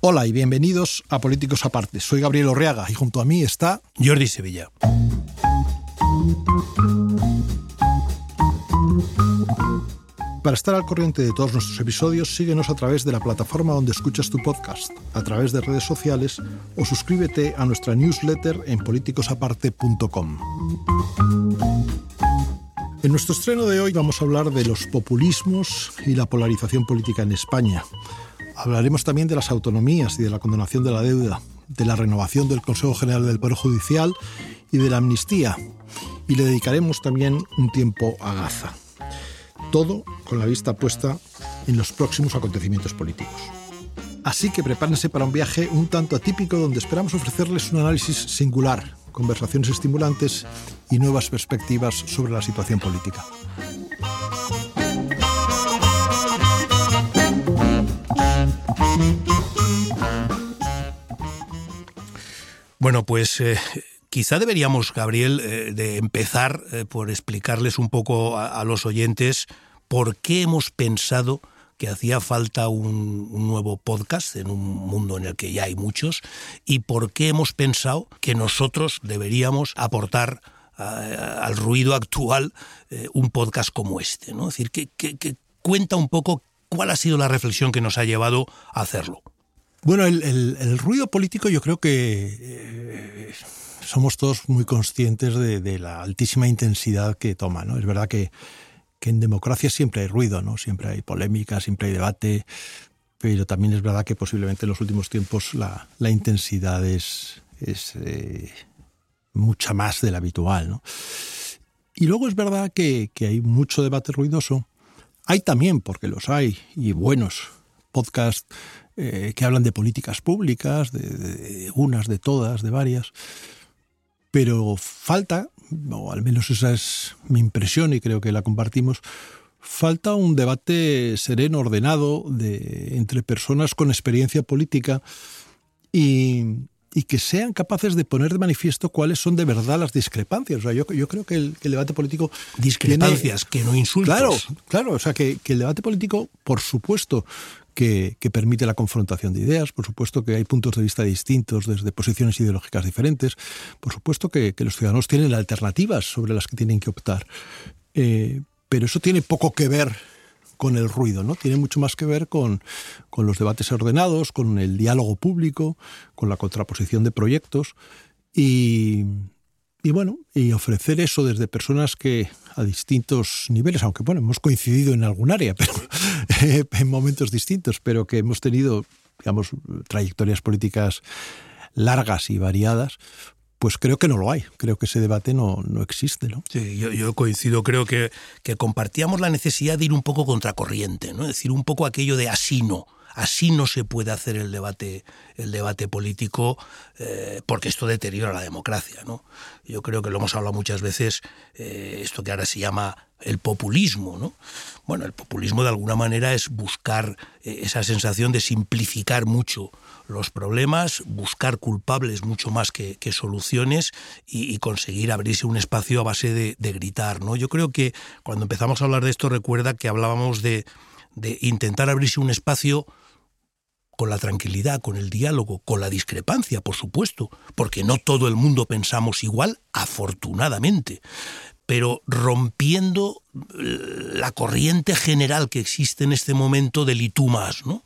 Hola y bienvenidos a Políticos Aparte. Soy Gabriel Orreaga y junto a mí está Jordi Sevilla. Para estar al corriente de todos nuestros episodios, síguenos a través de la plataforma donde escuchas tu podcast, a través de redes sociales o suscríbete a nuestra newsletter en politicosaparte.com. En nuestro estreno de hoy vamos a hablar de los populismos y la polarización política en España. Hablaremos también de las autonomías y de la condonación de la deuda, de la renovación del Consejo General del Poder Judicial y de la amnistía. Y le dedicaremos también un tiempo a Gaza. Todo con la vista puesta en los próximos acontecimientos políticos. Así que prepárense para un viaje un tanto atípico donde esperamos ofrecerles un análisis singular, conversaciones estimulantes y nuevas perspectivas sobre la situación política. Bueno, pues eh, quizá deberíamos, Gabriel, eh, de empezar eh, por explicarles un poco a, los oyentes por qué hemos pensado que hacía falta un, nuevo podcast en un mundo en el que ya hay muchos y por qué hemos pensado que nosotros deberíamos aportar al ruido actual un podcast como este. ¿no? Es decir, que, cuenta un poco cuál ha sido la reflexión que nos ha llevado a hacerlo. Bueno, el, ruido político yo creo que eh, somos todos muy conscientes de, la altísima intensidad que toma. ¿no? Es verdad que, en democracia siempre hay ruido, ¿no? siempre hay polémica, siempre hay debate, pero también es verdad que posiblemente en los últimos tiempos la, intensidad es, es eh, mucha más de la habitual. ¿no? Y luego es verdad que, que hay mucho debate ruidoso. Hay también, porque los hay, y buenos podcasts eh, que hablan de políticas públicas, de, unas, de todas, de varias, pero falta, o al menos esa es mi impresión y creo que la compartimos, falta un debate sereno, ordenado, de, entre personas con experiencia política y, que sean capaces de poner de manifiesto cuáles son de verdad las discrepancias. O sea, yo, creo que el, debate político... Discrepancias, que no insultos. Claro, claro. O sea, que, que el debate político, por supuesto, que, permite la confrontación de ideas, por supuesto que hay puntos de vista distintos desde posiciones ideológicas diferentes, por supuesto que, los ciudadanos tienen alternativas sobre las que tienen que optar, eh, pero eso tiene poco que ver con el ruido, ¿no? Tiene mucho más que ver con, los debates ordenados, con el diálogo público, con la contraposición de proyectos. Y, y bueno, y ofrecer eso desde personas que a distintos niveles, aunque bueno, hemos coincidido en algún área, pero en momentos distintos, pero que hemos tenido, digamos, trayectorias políticas largas y variadas, pues creo que no lo hay. Creo que ese debate no, no existe. ¿no? Sí, yo, coincido. Creo que, que, compartíamos la necesidad de ir un poco contracorriente, ¿no? es decir, un poco aquello de así no. Así no se puede hacer el debate, el debate político, eh, porque esto deteriora la democracia. ¿no? Yo creo que lo hemos hablado muchas veces, eh, esto que ahora se llama el populismo. ¿no? Bueno, el populismo de alguna manera es buscar eh, esa sensación de simplificar mucho los problemas, buscar culpables mucho más que, soluciones y, conseguir abrirse un espacio a base de, gritar. ¿no? Yo creo que cuando empezamos a hablar de esto, recuerda que hablábamos de intentar abrirse un espacio con la tranquilidad, con el diálogo, con la discrepancia, por supuesto, porque no todo el mundo pensamos igual, afortunadamente, pero rompiendo la corriente general que existe en este momento del y tú más, ¿no?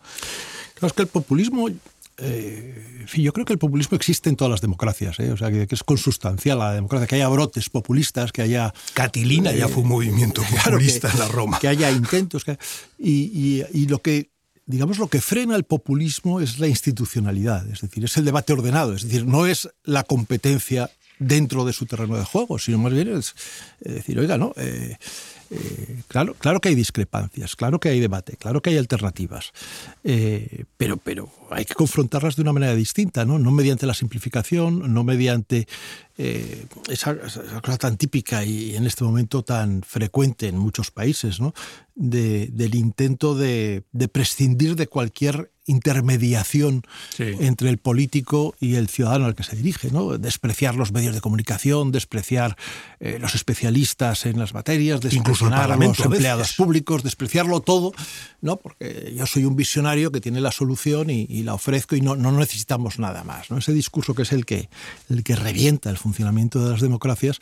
Claro, es que el populismo eh, yo creo que el populismo existe en todas las democracias, ¿eh? o sea, que, es consustancial a la democracia, que haya brotes populistas, que haya... Catilina ya fue un movimiento populista en la Roma. Que haya intentos, y, y, lo que digamos, lo que frena el populismo es la institucionalidad, es decir, es el debate ordenado, es decir, no es la competencia dentro de su terreno de juego, sino más bien es, decir, oiga, ¿no? Eh, eh, claro, claro que hay discrepancias, claro que hay debate, claro que hay alternativas, eh, pero, pero hay que confrontarlas de una manera distinta, ¿no? No mediante la simplificación, no mediante eh, esa, cosa tan típica y en este momento tan frecuente en muchos países, ¿no? del intento de, prescindir de cualquier intermediación entre el político y el ciudadano al que se dirige, ¿no? Despreciar los medios de comunicación, despreciar eh, los especialistas en las materias, despreciar a los empleados públicos, despreciarlo todo, ¿no? Porque yo soy un visionario que tiene la solución y, la ofrezco y no, no, necesitamos nada más, ¿no? Ese discurso que es el que, el que revienta el funcionamiento de las democracias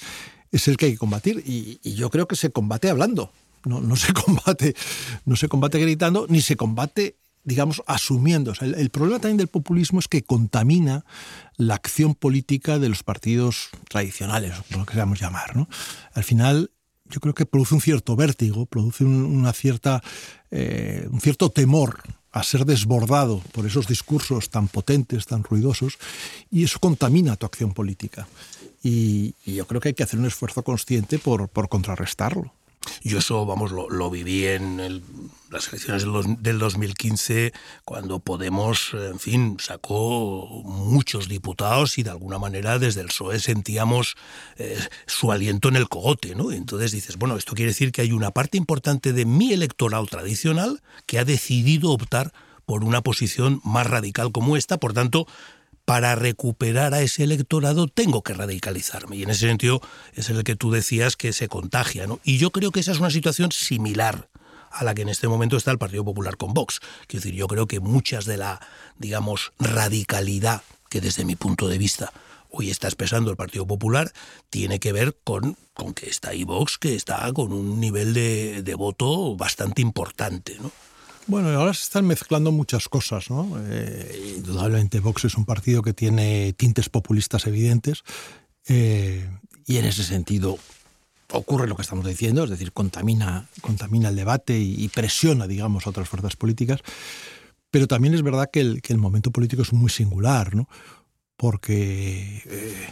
es el que hay que combatir y, y yo creo que se combate hablando. No, no, se combate, no se combate gritando, ni se combate digamos, asumiendo. el, problema también del populismo es que contamina la acción política de los partidos tradicionales, lo queramos llamar. ¿no? Al final, yo creo que produce un cierto vértigo, produce una cierta, eh, un cierto temor a ser desbordado por esos discursos tan potentes, tan ruidosos, y eso contamina tu acción política. Y, yo creo que hay que hacer un esfuerzo consciente por, por contrarrestarlo. Yo eso, vamos, lo, viví en las elecciones del, 2015, cuando Podemos, en fin, sacó muchos diputados y de alguna manera desde el PSOE sentíamos eh, su aliento en el cogote, ¿no? Entonces dices, bueno, esto quiere decir que hay una parte importante de mi electorado tradicional que ha decidido optar por una posición más radical como esta, por tanto, para recuperar a ese electorado tengo que radicalizarme. Y en ese sentido es el que tú decías que se contagia. ¿no? Y yo creo que esa es una situación similar a la que en este momento está el Partido Popular con Vox. Quiero decir, yo creo que muchas de la, digamos, radicalidad que desde mi punto de vista hoy está expresando el Partido Popular tiene que ver con, con que está ahí Vox, que está con un nivel de, de voto bastante importante. ¿no? Bueno, ahora se están mezclando muchas cosas, ¿no? Eh, indudablemente Vox es un partido que tiene tintes populistas evidentes eh, y en ese sentido ocurre lo que estamos diciendo, es decir, contamina, contamina el debate y, presiona, digamos, a otras fuerzas políticas. Pero también es verdad que el, que el momento político es muy singular, ¿no? Porque, eh,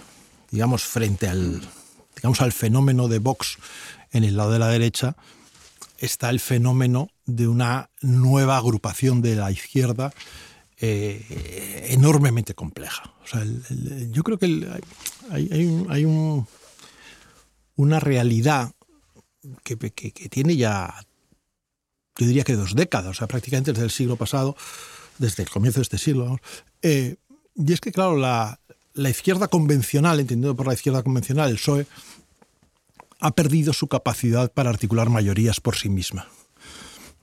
digamos, frente al, digamos, al fenómeno de Vox en el lado de la derecha, está el fenómeno de una nueva agrupación de la izquierda eh, enormemente compleja. yo creo que hay, una realidad que, tiene ya, yo diría que dos décadas, o sea, prácticamente desde el siglo pasado, desde el comienzo de este siglo, eh, y es que, claro, la, la izquierda convencional, entendido por la izquierda convencional, el PSOE, ha perdido su capacidad para articular mayorías por sí misma.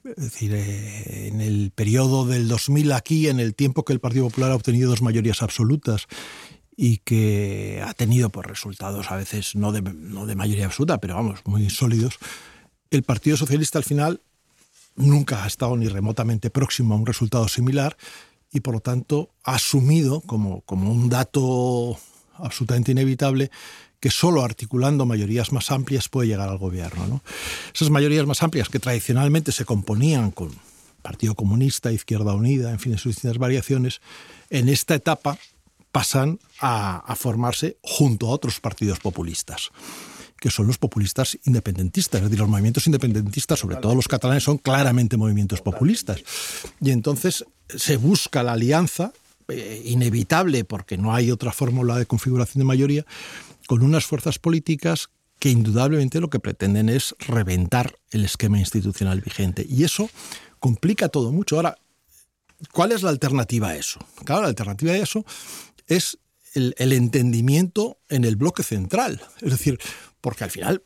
Es decir, eh, en el periodo del 2000 aquí, en el tiempo que el Partido Popular ha obtenido dos mayorías absolutas y que ha tenido pues, resultados a veces no de, no de mayoría absoluta, pero vamos, muy sólidos, el Partido Socialista al final nunca ha estado ni remotamente próximo a un resultado similar y por lo tanto ha asumido como, como un dato absolutamente inevitable que solo articulando mayorías más amplias puede llegar al gobierno. Esas mayorías más amplias que tradicionalmente se componían con Partido Comunista, Izquierda Unida, en fin, en sus distintas variaciones, en esta etapa pasan a, formarse junto a otros partidos populistas que son los populistas independentistas. Es decir, los movimientos independentistas, sobre todo los catalanes, son claramente movimientos populistas. Y entonces se busca la alianza, eh, inevitable porque no hay otra fórmula de configuración de mayoría, con unas fuerzas políticas que indudablemente lo que pretenden es reventar el esquema institucional vigente. Y eso complica todo mucho. Ahora, ¿cuál es la alternativa a eso? Claro, la alternativa a eso es el, entendimiento en el bloque central. Es decir, porque al final,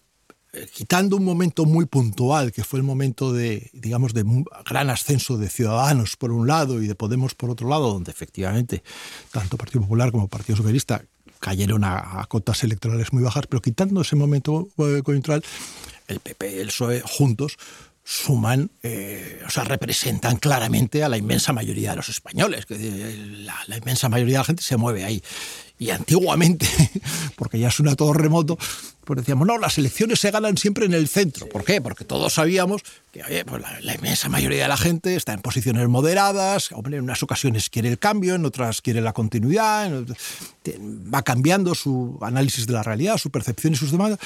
eh, quitando un momento muy puntual, que fue el momento de, digamos, de gran ascenso de Ciudadanos por un lado y de Podemos por otro lado, donde efectivamente tanto Partido Popular como Partido Socialista cayeron a, cotas electorales muy bajas, pero quitando ese momento eh, coyuntural, el PP y el PSOE juntos suman, eh, o sea, representan claramente a la inmensa mayoría de los españoles. Eh, la, la, inmensa mayoría de la gente se mueve ahí. Y antiguamente, porque ya suena todo remoto, pues decíamos, no, las elecciones se ganan siempre en el centro. ¿Por qué? Porque todos sabíamos que pues la, inmensa mayoría de la gente está en posiciones moderadas, en unas ocasiones quiere el cambio, en otras quiere la continuidad, va cambiando su análisis de la realidad, su percepción y sus demandas,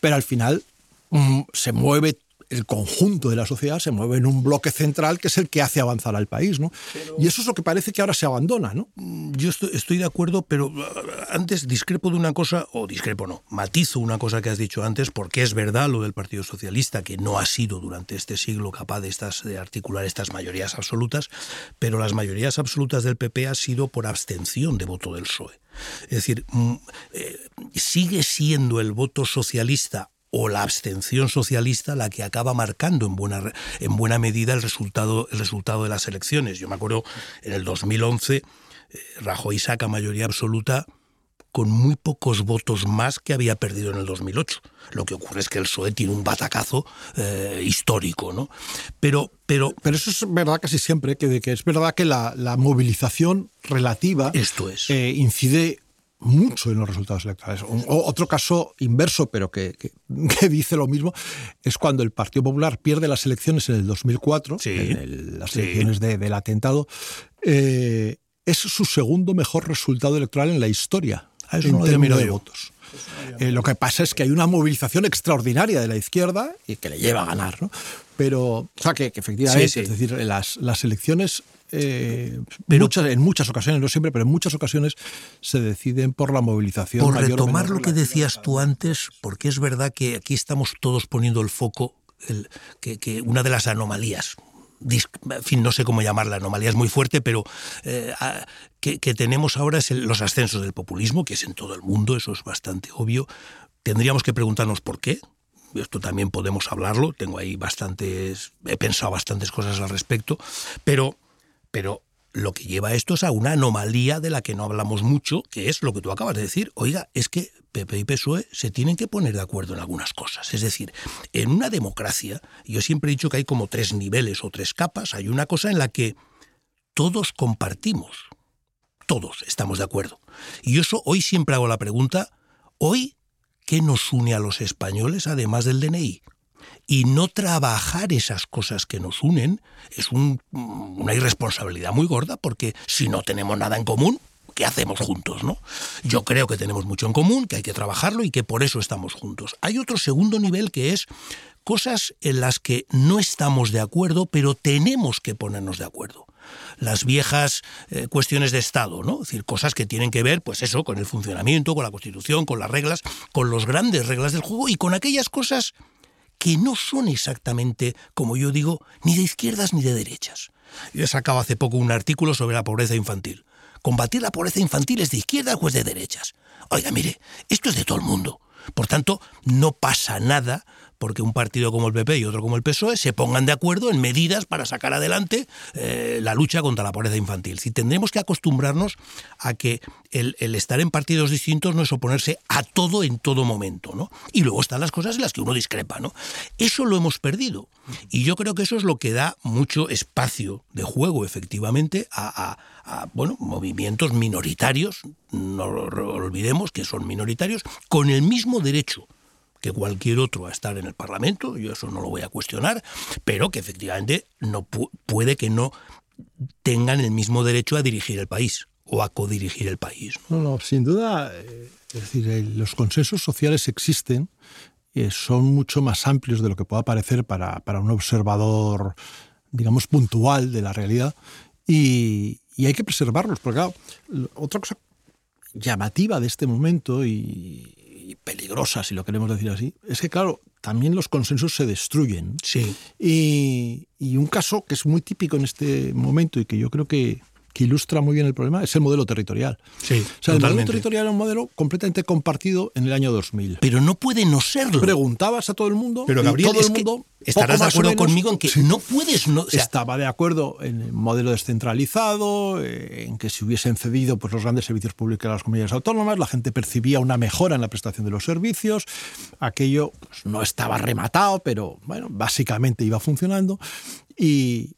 pero al final mm, se mueve el conjunto de la sociedad se mueve en un bloque central que es el que hace avanzar al país, ¿no? Y eso es lo que parece que ahora se abandona, ¿no? Mm, yo estoy, de acuerdo, pero uh, antes discrepo de una cosa, o discrepo no, matizo una cosa que has dicho antes, porque es verdad lo del Partido Socialista, que no ha sido durante este siglo capaz de, estas, de articular estas mayorías absolutas, pero las mayorías absolutas del PP ha sido por abstención de voto del PSOE. Es decir, mm, eh, sigue siendo el voto socialista o la abstención socialista la que acaba marcando en buena, en buena medida el resultado, el resultado de las elecciones. Yo me acuerdo en el 2011, eh, Rajoy saca mayoría absoluta con muy pocos votos más que había perdido en el 2008. Lo que ocurre es que el PSOE tiene un batacazo eh, histórico, ¿no? Pero, pero, pero eso es verdad casi siempre, que, que es verdad que la, movilización relativa esto es. Eh, incide mucho en los resultados electorales. otro caso inverso, pero que, dice lo mismo, es cuando el Partido Popular pierde las elecciones en el 2004, en las elecciones del atentado, eh, es su segundo mejor resultado electoral en la historia, ah, en términos de votos. Eh, lo que pasa es que hay una movilización extraordinaria de la izquierda y que le lleva a ganar, ¿no? Pero, o sea, que, efectivamente, es decir, las, las elecciones eh, muchas, en muchas ocasiones, no siempre, pero en muchas ocasiones se deciden por la movilización. Por retomar lo que decías tú antes, porque es verdad que aquí estamos todos poniendo el foco, el, que, una de las anomalías, en fin, no sé cómo llamarla, anomalía es muy fuerte, pero eh, que, tenemos ahora es los ascensos del populismo, que es en todo el mundo, eso es bastante obvio. Tendríamos que preguntarnos por qué, esto también podemos hablarlo, tengo ahí bastantes, he pensado bastantes cosas al respecto, pero pero lo que lleva esto es a una anomalía de la que no hablamos mucho, que es lo que tú acabas de decir. Oiga, es que PP y PSOE se tienen que poner de acuerdo en algunas cosas. Es decir, en una democracia, yo siempre he dicho que hay como tres niveles o tres capas. Hay una cosa en la que todos compartimos. Todos estamos de acuerdo. Y eso hoy siempre hago la pregunta, ¿hoy qué nos une a los españoles además del DNI? Y no trabajar esas cosas que nos unen es una irresponsabilidad muy gorda porque si no tenemos nada en común, ¿qué hacemos juntos? ¿no? Yo creo que tenemos mucho en común, que hay que trabajarlo y que por eso estamos juntos. Hay otro segundo nivel que es cosas en las que no estamos de acuerdo, pero tenemos que ponernos de acuerdo las viejas eh, cuestiones de Estado, ¿no? Es decir, cosas que tienen que ver, pues eso, con el funcionamiento, con la Constitución, con las reglas, con las grandes reglas del juego y con aquellas cosas que no son exactamente, como yo digo, ni de izquierdas ni de derechas. Yo he sacado hace poco un artículo sobre la pobreza infantil. ¿Combatir la pobreza infantil es de izquierdas o es de derechas? Oiga, mire, esto es de todo el mundo. Por tanto, no pasa nada porque un partido como el PP y otro como el PSOE se pongan de acuerdo en medidas para sacar adelante eh, la lucha contra la pobreza infantil. Si tendremos que acostumbrarnos a que el, estar en partidos distintos no es oponerse a todo en todo momento, ¿no? Y luego están las cosas en las que uno discrepa, ¿no? Eso lo hemos perdido. Y yo creo que eso es lo que da mucho espacio de juego, efectivamente, a, a bueno, movimientos minoritarios, no olvidemos que son minoritarios, con el mismo derecho que cualquier otro a estar en el Parlamento, yo eso no lo voy a cuestionar, pero que efectivamente no puede que no tengan el mismo derecho a dirigir el país o a codirigir el país. No, no, sin duda, eh, es decir, los consensos sociales existen, y son mucho más amplios de lo que pueda parecer para, para un observador, digamos, puntual de la realidad, y, y hay que preservarlos, porque claro, otra cosa llamativa de este momento y, peligrosa, si lo queremos decir así, es que, claro, también los consensos se destruyen. Sí. Y, y, un caso que es muy típico en este momento y que yo creo que, que ilustra muy bien el problema es el modelo territorial. Sí, o sea, el modelo territorial es un modelo completamente compartido en el año 2000. Pero no puede no serlo. Preguntabas a todo el mundo Pero Gabriel, todo el mundo estarás de acuerdo conmigo en que no puedes no, estaba de acuerdo en el modelo descentralizado, en que si hubiesen cedido pues los grandes servicios públicos a las comunidades autónomas, la gente percibía una mejora en la prestación de los servicios, aquello pues, no estaba rematado, pero bueno, básicamente iba funcionando y,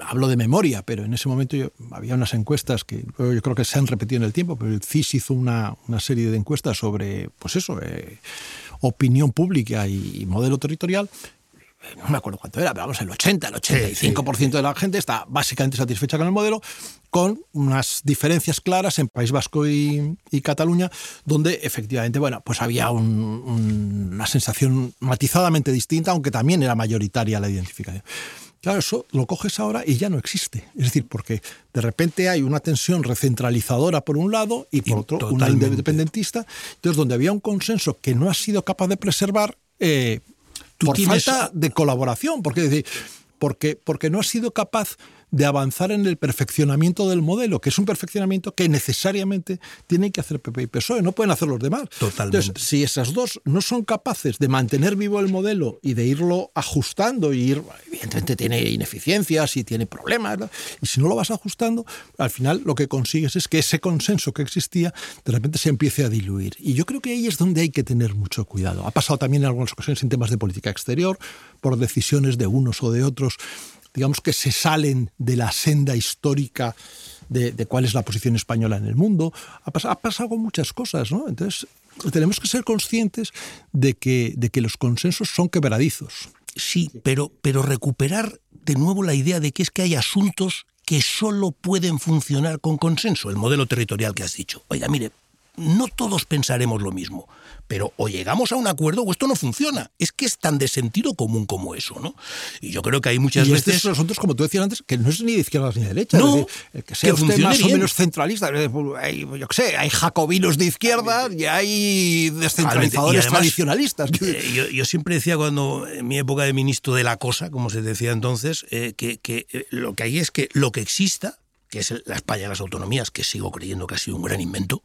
hablo de memoria, pero en ese momento había unas encuestas que yo creo que se han repetido en el tiempo, pero el CIS hizo una, una serie de encuestas sobre, pues eso, eh, opinión pública y, modelo territorial. no me acuerdo cuánto era, pero vamos, el 80, el 85% de la gente está básicamente satisfecha con el modelo, con unas diferencias claras en País Vasco y, Cataluña, donde efectivamente, bueno, pues había una sensación matizadamente distinta, aunque también era mayoritaria la identificación. Claro, eso lo coges ahora y ya no existe. Es decir, porque de repente hay una tensión recentralizadora por un lado y por otro una independentista. Entonces, donde había un consenso que no ha sido capaz de preservar, eh, por falta de colaboración, porque, porque, porque no ha sido capaz de avanzar en el perfeccionamiento del modelo, que es un perfeccionamiento que necesariamente tienen que hacer PP y PSOE, no pueden hacer los demás. Totalmente. Entonces, si esas dos no son capaces de mantener vivo el modelo y de irlo ajustando, y ir, evidentemente tiene ineficiencias y tiene problemas, y si no lo vas ajustando, al final lo que consigues es que ese consenso que existía de repente se empiece a diluir. Y yo creo que ahí es donde hay que tener mucho cuidado. Ha pasado también en algunas ocasiones en temas de política exterior, por decisiones de unos o de otros digamos que se salen de la senda histórica de, cuál es la posición española en el mundo. Ha, pasado muchas cosas, ¿no? Entonces, tenemos que ser conscientes de que, de que los consensos son quebradizos. Sí, pero, pero recuperar de nuevo la idea de que es que hay asuntos que solo pueden funcionar con consenso, el modelo territorial que has dicho. Oiga, mire, no todos pensaremos lo mismo, pero o llegamos a un acuerdo o esto no funciona. Es que es tan de sentido común como eso, ¿no? Y yo creo que hay muchas y veces... son asuntos, como tú decías antes, que no es ni de izquierdas ni de derecha. No, que sea usted más o menos centralista. Hay, yo qué sé, hay jacobinos de izquierda y hay descentralizadores tradicionalistas. Eh, yo, siempre decía cuando, en mi época de ministro de la cosa, como se decía entonces, eh, que, eh, lo que hay es que lo que exista, que es la España de las autonomías, que sigo creyendo que ha sido un gran invento,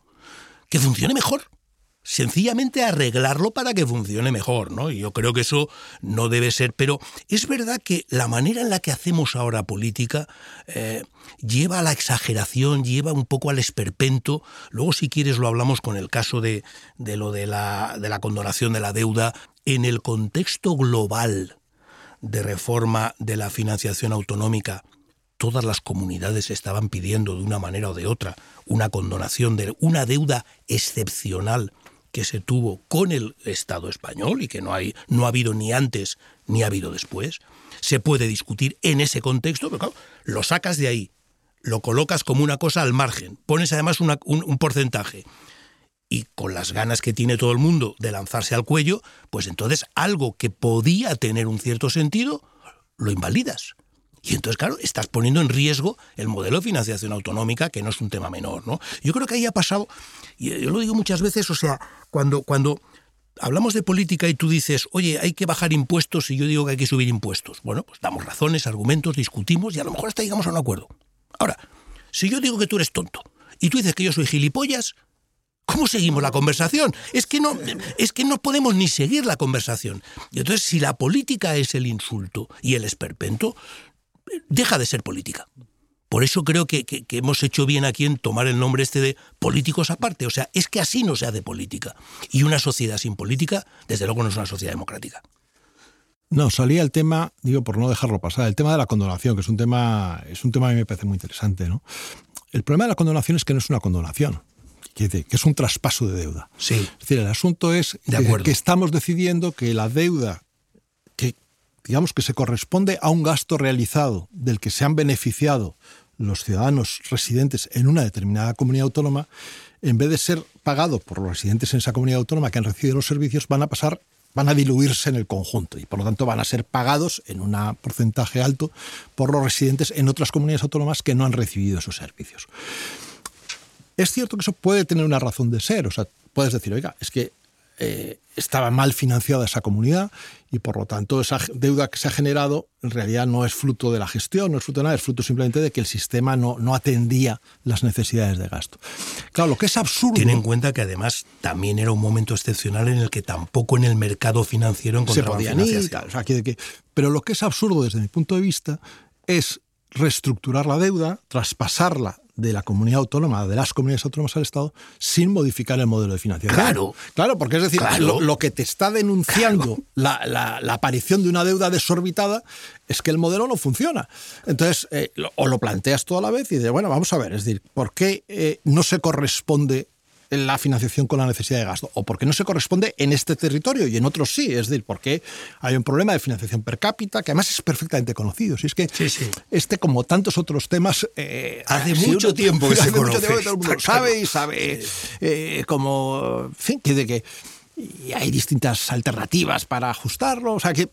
que funcione mejor. Sencillamente arreglarlo para que funcione mejor, ¿no? Y yo creo que eso no debe ser. Pero es verdad que la manera en la que hacemos ahora política eh, lleva a la exageración, lleva un poco al esperpento. Luego, si quieres, lo hablamos con el caso de, de lo de la, de la condonación de la deuda. En el contexto global de reforma de la financiación autonómica, todas las comunidades estaban pidiendo de una manera o de otra una condonación de una deuda excepcional que se tuvo con el Estado español y que no, hay, no ha habido ni antes ni ha habido después. Se puede discutir en ese contexto, pero claro, lo sacas de ahí, lo colocas como una cosa al margen, pones además un, un porcentaje y con las ganas que tiene todo el mundo de lanzarse al cuello, pues entonces algo que podía tener un cierto sentido, lo invalidas. Y entonces, claro, estás poniendo en riesgo el modelo de financiación autonómica, que no es un tema menor, ¿no? Yo creo que ahí ha pasado, y yo lo digo muchas veces, o sea, cuando, cuando hablamos de política y tú dices, oye, hay que bajar impuestos y yo digo que hay que subir impuestos. Bueno, pues damos razones, argumentos, discutimos y a lo mejor hasta llegamos a un acuerdo. Ahora, si yo digo que tú eres tonto y tú dices que yo soy gilipollas, ¿Cómo seguimos la conversación? Es que no, es que no podemos ni seguir la conversación. Y entonces, si la política es el insulto y el esperpento, deja de ser política. Por eso creo que, hemos hecho bien aquí en tomar el nombre este de políticos aparte. O sea, es que así no se hace política. Y una sociedad sin política, desde luego, no es una sociedad democrática. No, salía el tema, digo por no dejarlo pasar, el tema de la condonación, que es un tema, es un tema que a mí me parece muy interesante. ¿no? El problema de la condonación es que no es una condonación, que es un traspaso de deuda. Sí. Es decir, el asunto es que estamos decidiendo que la deuda digamos que se corresponde a un gasto realizado del que se han beneficiado los ciudadanos residentes en una determinada comunidad autónoma, en vez de ser pagado por los residentes en esa comunidad autónoma que han recibido los servicios, van a pasar, van a diluirse en el conjunto y por lo tanto van a ser pagados en un porcentaje alto por los residentes en otras comunidades autónomas que no han recibido esos servicios. Es cierto que eso puede tener una razón de ser, o sea, puedes decir, oiga, es que eh, estaba mal financiada esa comunidad y por lo tanto esa deuda que se ha generado en realidad no es fruto de la gestión, no es fruto de nada, es fruto simplemente de que el sistema no, no atendía las necesidades de gasto. Claro, lo que es absurdo... Ten en cuenta que además también era un momento excepcional en el que tampoco en el mercado financiero encontraban se podían pero lo que es absurdo desde mi punto de vista es reestructurar la deuda, traspasarla de la comunidad autónoma, de las comunidades autónomas al Estado, sin modificar el modelo de financiación. Claro. Claro, porque es decir, lo, que te está denunciando la, aparición de una deuda desorbitada es que el modelo no funciona. Entonces, eh, o lo planteas toda la vez y dices, bueno, vamos a ver, es decir, ¿por qué eh, no se corresponde la financiación con la necesidad de gasto, o porque no se corresponde en este territorio y en otros sí, es decir, porque hay un problema de financiación per cápita que además es perfectamente conocido. Si es que este, como tantos otros temas, eh, hace mucho tiempo que se conoce. todo el mundo sabe y sabe eh, como, en fin, que de que hay distintas alternativas para ajustarlo, o sea que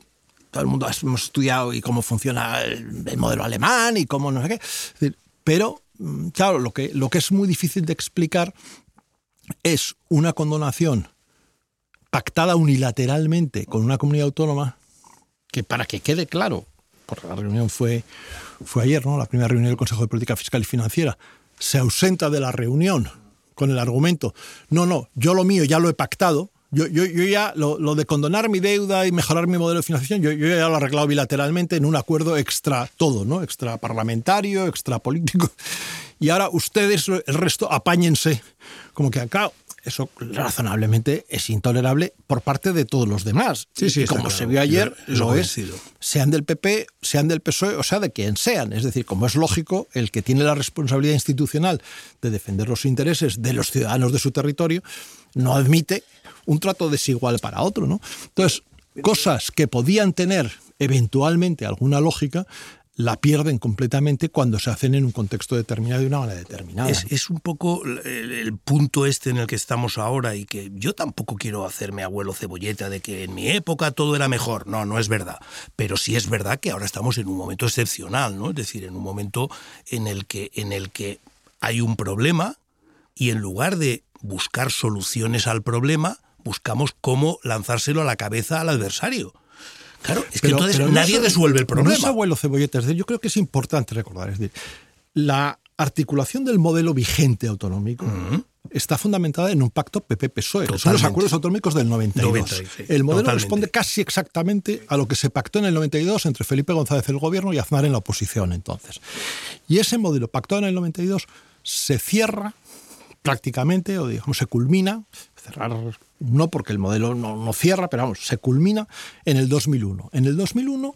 todo el mundo hemos estudiado y cómo funciona el, modelo alemán y cómo no sé qué, pero mm, claro, lo que, lo que es muy difícil de explicar es una condonación pactada unilateralmente con una comunidad autónoma que para que quede claro, porque la reunión fue, fue ayer, ¿no? la primera reunión del Consejo de Política Fiscal y Financiera, se ausenta de la reunión con el argumento, no, no, yo lo mío ya lo he pactado, yo, yo, yo ya lo, lo, de condonar mi deuda y mejorar mi modelo de financiación, yo, yo, ya lo he arreglado bilateralmente en un acuerdo extra todo, ¿no? Extra parlamentario, extra político. Y ahora ustedes, el resto, apáñense. Como que acá, eso razonablemente es intolerable por parte de todos los demás. Sí, sí, como se vio ayer, lo es, sean del PP, sean del PSOE, o sea, de quien sean. Es decir, como es lógico, el que tiene la responsabilidad institucional de defender los intereses de los ciudadanos de su territorio, no admite un trato desigual para otro, ¿no? Entonces, cosas que podían tener eventualmente alguna lógica, la pierden completamente cuando se hacen en un contexto determinado y una manera determinada. Es, un poco el, punto este en el que estamos ahora y que yo tampoco quiero hacerme abuelo cebolleta de que en mi época todo era mejor. No, no es verdad. Pero sí es verdad que ahora estamos en un momento excepcional, ¿no? Es decir, en un momento en el que, en el que hay un problema y en lugar de buscar soluciones al problema, buscamos cómo lanzárselo a la cabeza al adversario. Claro, es que entonces nadie resuelve el problema. No es abuelo cebolletas. Yo creo que es importante recordar. Es decir, la articulación del modelo vigente autonómico está fundamentada en un pacto PP-PSOE, son los acuerdos autonómicos del 92. el modelo responde casi exactamente a lo que se pactó en el 92 entre Felipe González el gobierno y Aznar en la oposición entonces. Y ese modelo pactado en el 92 se cierra prácticamente, o digamos, se culmina, cerrar no porque el modelo no, cierra, pero vamos, se culmina en el 2001. En el 2001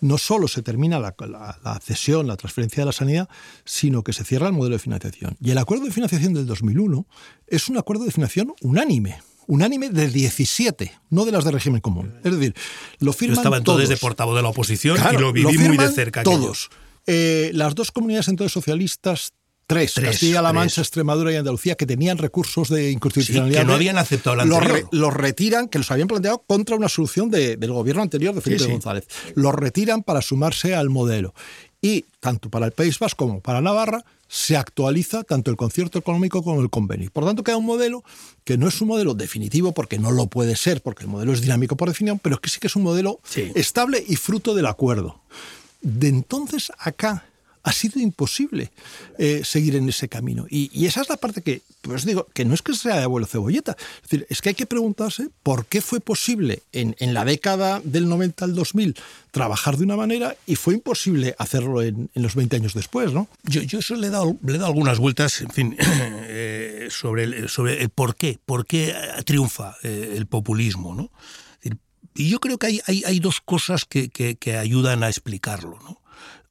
no solo se termina la, cesión, la transferencia de la sanidad, sino que se cierra el modelo de financiación. Y el acuerdo de financiación del 2001 es un acuerdo de financiación unánime unánime de 17, no de las de régimen común. Es decir, lo firman Yo estaba entonces de portavoz de la oposición y lo viví muy de cerca. Todos. Eh, las dos comunidades entonces socialistas Tres, Castilla-La Mancha, Extremadura y Andalucía, que tenían recursos de inconstitucionalidad. que no habían aceptado la anterior. Los, retiran, que los habían planteado contra una solución del gobierno anterior de Felipe González. Los retiran para sumarse al modelo. Y tanto para el País Vasco como para Navarra se actualiza tanto el concierto económico como el convenio. Por tanto, queda un modelo que no es un modelo definitivo porque no lo puede ser, porque el modelo es dinámico por definición, pero que sí que es un modelo estable y fruto del acuerdo. De entonces acá ha sido imposible eh, seguir en ese camino. Y, esa es la parte que, pues digo, que no es que sea de abuelo cebolleta, es decir, es que hay que preguntarse por qué fue posible en, la década del 90 al 2000 trabajar de una manera y fue imposible hacerlo en, los 20 años después, ¿no? Yo, yo eso le he, dado, le he dado algunas vueltas, en fin, eh, sobre, el, sobre el por qué, por qué triunfa eh, el populismo, ¿no? Y yo creo que hay, hay, hay dos cosas que, que, que ayudan a explicarlo, ¿no?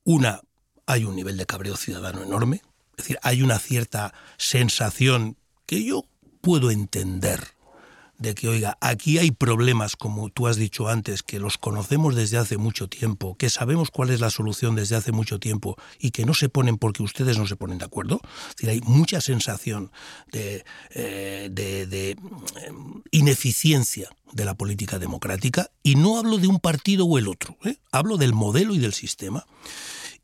Una, hay un nivel de cabreo ciudadano enorme, es decir, hay una cierta sensación que yo puedo entender de que, oiga, aquí hay problemas, como tú has dicho antes, que los conocemos desde hace mucho tiempo, que sabemos cuál es la solución desde hace mucho tiempo y que no se ponen porque ustedes no se ponen de acuerdo. Es decir, hay mucha sensación de, eh, de mm, ineficiencia de la política democrática y no hablo de un partido o el otro, ¿eh? hablo del modelo y del sistema.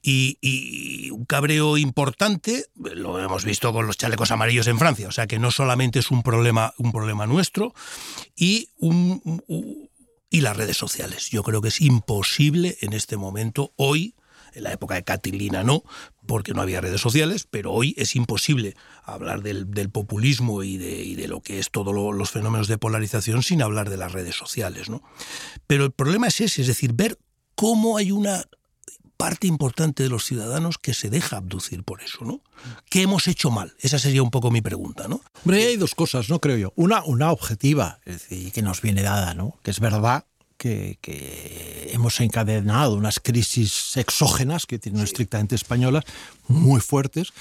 Y, un cabreo importante, lo hemos visto con los chalecos amarillos en Francia, o sea que no solamente es un problema, un problema nuestro, y, un, y las redes sociales. Yo creo que es imposible en este momento, hoy, en la época de Catilina no, porque no había redes sociales, pero hoy es imposible hablar del, populismo y de, y de, lo que es todos los fenómenos de polarización sin hablar de las redes sociales. ¿no? Pero el problema es ese, es decir, ver cómo hay una parte importante de los ciudadanos que se deja abducir por eso, ¿no? ¿Qué hemos hecho mal? Esa sería un poco mi pregunta, ¿no? Hombre, hay dos cosas, ¿no? Creo yo. Una, una objetiva, es decir, que nos viene dada, ¿no? Que es verdad que, hemos encadenado unas crisis exógenas, que tienen estrictamente españolas, muy fuertes,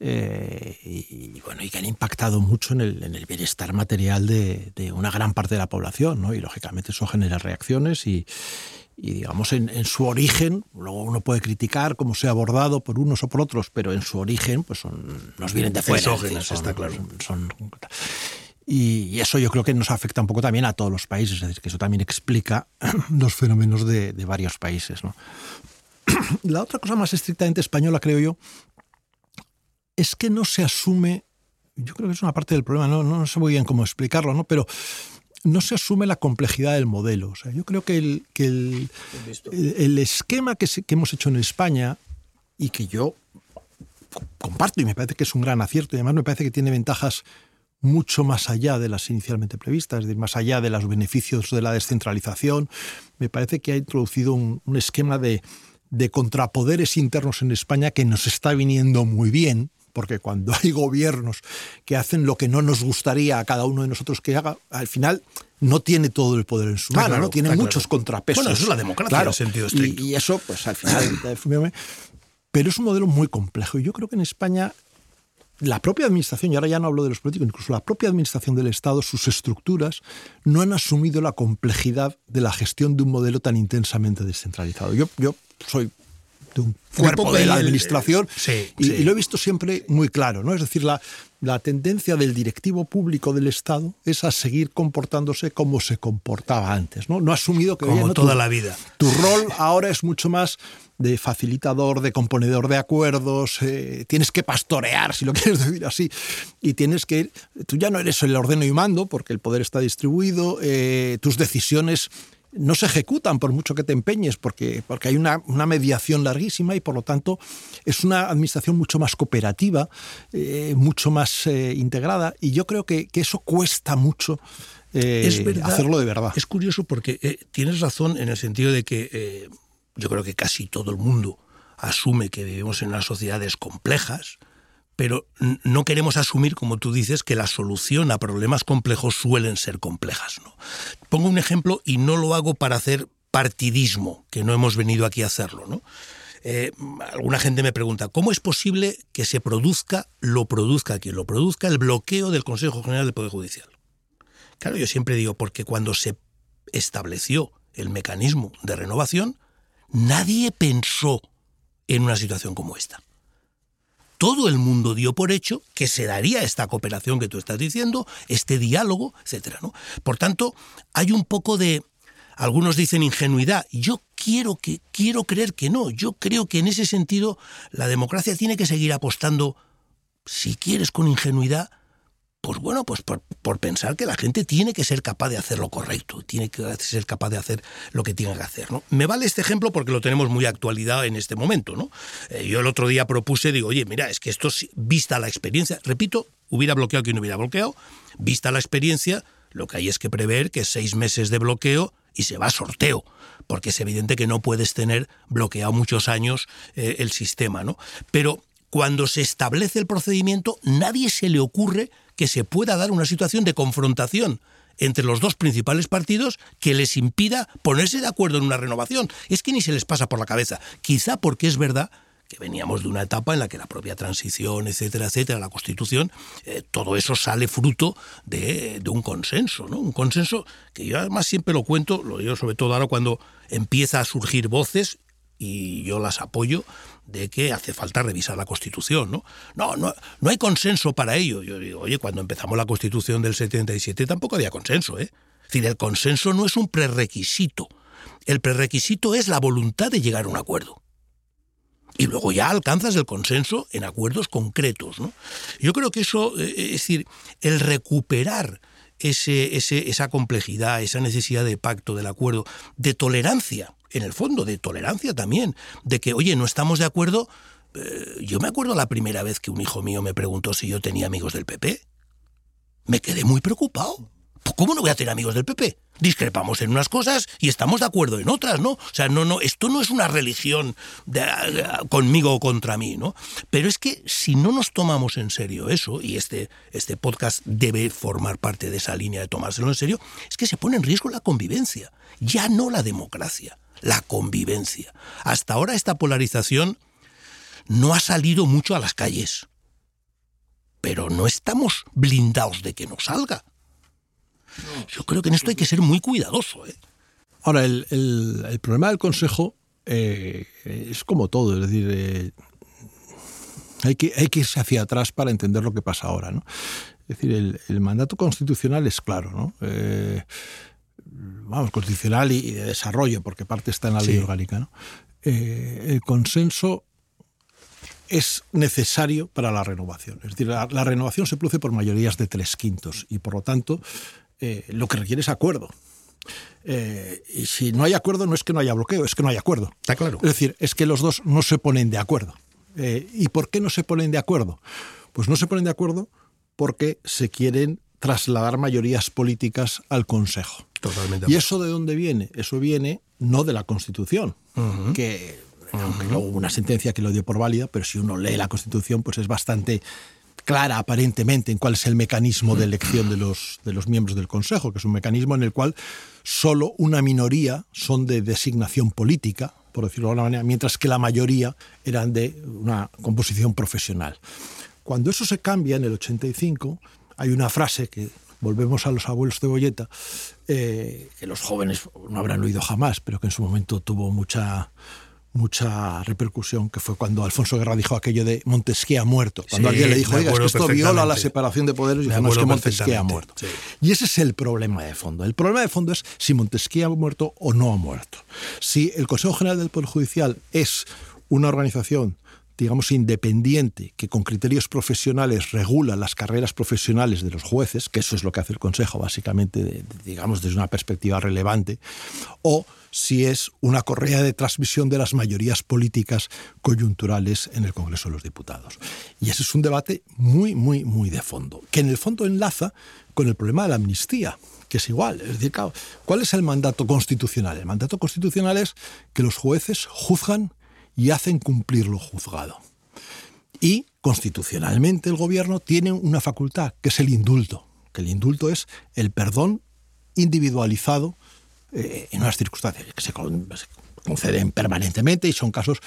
eh, y, bueno, y que han impactado mucho en el, bienestar material de, una gran parte de la población, ¿no? Y lógicamente eso genera reacciones y, digamos en, su origen, luego uno puede criticar cómo se ha abordado por unos o por otros, pero en su origen pues son, nos vienen de fuera. está claro. y, eso yo creo que nos afecta un poco también a todos los países, es decir, que eso también explica los fenómenos de, de varios países. ¿no? La otra cosa más estrictamente española, creo yo, es que no se asume, yo creo que es una parte del problema, no, no sé muy bien cómo explicarlo, ¿no? pero no se asume la complejidad del modelo. O sea, yo creo que el, que el, el, esquema que, que hemos hecho en España y que yo comparto y me parece que es un gran acierto y además me parece que tiene ventajas mucho más allá de las inicialmente previstas, es decir, más allá de los beneficios de la descentralización, me parece que ha introducido un, un esquema de, de contrapoderes internos en España que nos está viniendo muy bien, porque cuando hay gobiernos que hacen lo que no nos gustaría a cada uno de nosotros que haga, al final no tiene todo el poder en su mano, ¿no? Tiene muchos contrapesos. Bueno, eso es la democracia en sentido estricto. Y, eso, pues al final, pero es un modelo muy complejo. Y yo creo que en España la propia administración, y ahora ya no hablo de los políticos, incluso la propia administración del Estado, sus estructuras, no han asumido la complejidad de la gestión de un modelo tan intensamente descentralizado. Yo, yo soy de un cuerpo de la administración y, lo he visto siempre muy claro, ¿no? Es decir, la, la tendencia del directivo público del Estado es a seguir comportándose como se comportaba antes, ¿no? No ha asumido que... Como toda la vida. Tu rol ahora es mucho más de facilitador, de componedor de acuerdos, eh, tienes que pastorear, si lo quieres decir así, y tienes que... Tú ya no eres el ordeno y mando, porque el poder está distribuido, eh, tus decisiones no se ejecutan por mucho que te empeñes, porque, porque hay una, mediación larguísima y por lo tanto es una administración mucho más cooperativa, eh, mucho más eh, integrada y yo creo que, eso cuesta mucho. Eh, hacerlo de verdad. Es curioso porque tienes razón en el sentido de que yo creo que casi todo el mundo asume que vivimos en unas sociedades complejas, pero no queremos asumir, como tú dices, que la solución a problemas complejos suelen ser complejas. ¿no? Pongo un ejemplo y no lo hago para hacer partidismo, que no hemos venido aquí a hacerlo. ¿no? Eh, alguna gente me pregunta, ¿cómo es posible que se produzca, lo produzca quien lo produzca, el bloqueo del Consejo General del Poder Judicial? Claro, yo siempre digo, porque cuando se estableció el mecanismo de renovación, nadie pensó en una situación como esta todo el mundo dio por hecho que se daría esta cooperación que tú estás diciendo, este diálogo, etcétera, ¿no? Por tanto, hay un poco de algunos dicen ingenuidad. Yo quiero que quiero creer que no. Yo creo que en ese sentido la democracia tiene que seguir apostando si quieres con ingenuidad pues bueno, pues por, pensar que la gente tiene que ser capaz de hacer lo correcto, tiene que ser capaz de hacer lo que tiene que hacer. ¿no? Me vale este ejemplo porque lo tenemos muy actualidad en este momento. ¿no? Eh, yo el otro día propuse, digo, oye, mira, es que esto, vista la experiencia, repito, hubiera bloqueado quien hubiera bloqueado, vista la experiencia, lo que hay es que prever que seis meses de bloqueo y se va a sorteo, porque es evidente que no puedes tener bloqueado muchos años eh, el sistema. ¿no? Pero cuando se establece el procedimiento, nadie se le ocurre que se pueda dar una situación de confrontación entre los dos principales partidos que les impida ponerse de acuerdo en una renovación. Es que ni se les pasa por la cabeza. Quizá porque es verdad que veníamos de una etapa en la que la propia transición, etcétera, etcétera, la Constitución, eh, todo eso sale fruto de, de, un consenso, ¿no? Un consenso que yo además siempre lo cuento, lo digo sobre todo ahora cuando empieza a surgir voces y yo las apoyo, de que hace falta revisar la Constitución. ¿no? No, no, no hay consenso para ello. Yo digo, oye, cuando empezamos la Constitución del 77 tampoco había consenso. ¿eh? Es decir, el consenso no es un prerequisito. El prerequisito es la voluntad de llegar a un acuerdo. Y luego ya alcanzas el consenso en acuerdos concretos. ¿no? Yo creo que eso, eh, es decir, el recuperar ese, esa complejidad, esa necesidad de pacto, del acuerdo, de tolerancia en el fondo, de tolerancia también, de que, oye, no estamos de acuerdo. Eh, yo me acuerdo la primera vez que un hijo mío me preguntó si yo tenía amigos del PP. Me quedé muy preocupado. ¿Cómo no voy a tener amigos del PP? Discrepamos en unas cosas y estamos de acuerdo en otras, ¿no? O sea, no, no, esto no es una religión de, conmigo o contra mí, ¿no? Pero es que si no nos tomamos en serio eso, y este, este podcast debe formar parte de esa línea de tomárselo en serio, es que se pone en riesgo la convivencia, ya no la democracia la convivencia. Hasta ahora esta polarización no ha salido mucho a las calles. pero no estamos blindados de que no salga. Yo creo que en esto hay que ser muy cuidadoso. ¿eh? Ahora, el, el, problema del Consejo eh, es como todo, es decir, eh, hay, que, hay que irse hacia atrás para entender lo que pasa ahora. ¿no? Es decir, el, mandato constitucional es claro, ¿no? Vamos, constitucional y, de desarrollo, porque parte está en la ley orgánica. ¿no? el consenso es necesario para la renovación. Es decir, la, renovación se produce por mayorías de tres quintos y por lo tanto eh, lo que requiere es acuerdo. Eh, y si no hay acuerdo no es que no haya bloqueo, es que no hay acuerdo. Está claro. Es decir, es que los dos no se ponen de acuerdo. Eh, ¿Y por qué no se ponen de acuerdo? Pues no se ponen de acuerdo porque se quieren trasladar mayorías políticas al Consejo. Totalmente. ¿Y eso de dónde viene? Eso viene no de la Constitución, que aunque hubo una sentencia que lo dio por válida, pero si uno lee la Constitución, pues es bastante clara aparentemente en cuál es el mecanismo de elección de los, de los miembros del Consejo, que es un mecanismo en el cual solo una minoría son de designación política, por decirlo de alguna manera, mientras que la mayoría eran de una composición profesional. Cuando eso se cambia en el 85, hay una frase que volvemos a los abuelos de Boyeta, eh, que los jóvenes no habrán oído jamás, pero que en su momento tuvo mucha mucha repercusión, que fue cuando Alfonso Guerra dijo aquello de Montesquieu ha muerto. Cuando alguien le dijo, oiga, es que esto viola la separación de poderes, y dijo, no, es que Montesquieu ha muerto. Y ese es el problema de fondo. El problema de fondo es si Montesquieu ha muerto o no ha muerto. Si el Consejo General del Poder Judicial es una organización digamos, independiente, que con criterios profesionales regula las carreras profesionales de los jueces, que eso es lo que hace el Consejo, básicamente, digamos, desde una perspectiva relevante, o si es una correa de transmisión de las mayorías políticas coyunturales en el Congreso de los Diputados. Y ese es un debate muy, muy, muy de fondo, que en el fondo enlaza con el problema de la amnistía, que es igual. Es decir, ¿cuál es el mandato constitucional? El mandato constitucional es que los jueces juzgan y hacen cumplir lo juzgado. Y constitucionalmente el gobierno tiene una facultad, que es el indulto, que el indulto es el perdón individualizado eh, en unas circunstancias que se, conceden permanentemente y son casos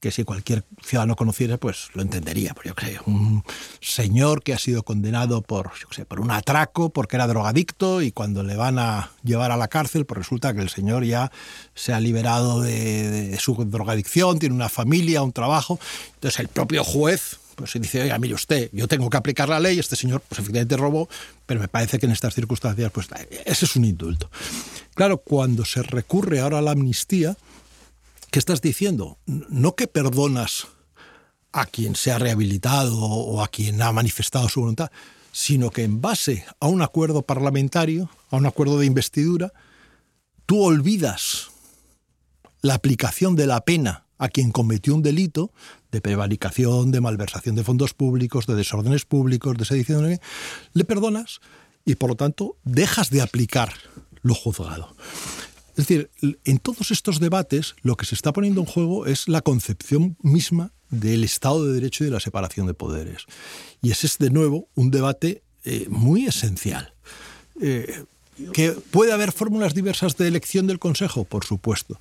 que si cualquier ciudadano conociera, pues lo entendería. Porque yo creo, un señor que ha sido condenado por, yo sé, por un atraco, porque era drogadicto, y cuando le van a llevar a la cárcel, pues resulta que el señor ya se ha liberado de, de su drogadicción, tiene una familia, un trabajo. Entonces el propio juez pues dice, oiga, mire usted, yo tengo que aplicar la ley, este señor pues efectivamente robó, pero me parece que en estas circunstancias, pues ese es un indulto. Claro, cuando se recurre ahora a la amnistía, ¿qué estás diciendo? No que perdonas a quien se ha rehabilitado o a quien ha manifestado su voluntad, sino que en base a un acuerdo parlamentario, a un acuerdo de investidura, tú olvidas la aplicación de la pena a quien cometió un delito de prevaricación, de malversación de fondos públicos, de desórdenes públicos, de sedición, le perdonas y por lo tanto dejas de aplicar lo juzgado. Es decir, en todos estos debates lo que se está poniendo en juego es la concepción misma del Estado de Derecho y de la separación de poderes. Y ese es de nuevo un debate eh, muy esencial. Eh, ¿Que puede haber fórmulas diversas de elección del Consejo? Por supuesto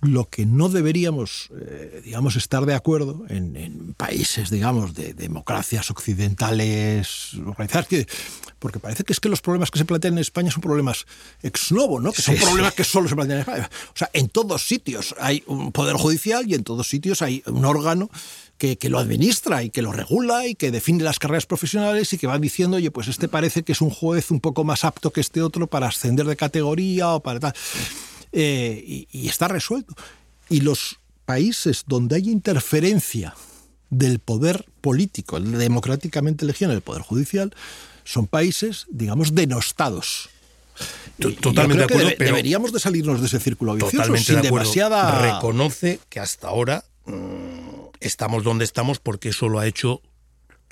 lo que no deberíamos, eh, digamos, estar de acuerdo en, países, digamos, de democracias occidentales organizadas, porque parece que es que los problemas que se plantean en España son problemas ex novo, ¿no? Que son problemas que solo se plantean en España. O sea, en todos sitios hay un poder judicial y en todos sitios hay un órgano que, que, lo administra y que lo regula y que define las carreras profesionales y que va diciendo, oye, pues este parece que es un juez un poco más apto que este otro para ascender de categoría o para tal. Eh, y, está resuelto. Y los países donde hay interferencia del poder político, democráticamente elegido en el poder judicial, son países, digamos, denostados. Totalmente de acuerdo. pero deberíamos de salirnos de ese círculo vicioso totalmente sin de demasiada. Reconoce que hasta ahora mm, estamos donde estamos porque eso lo ha hecho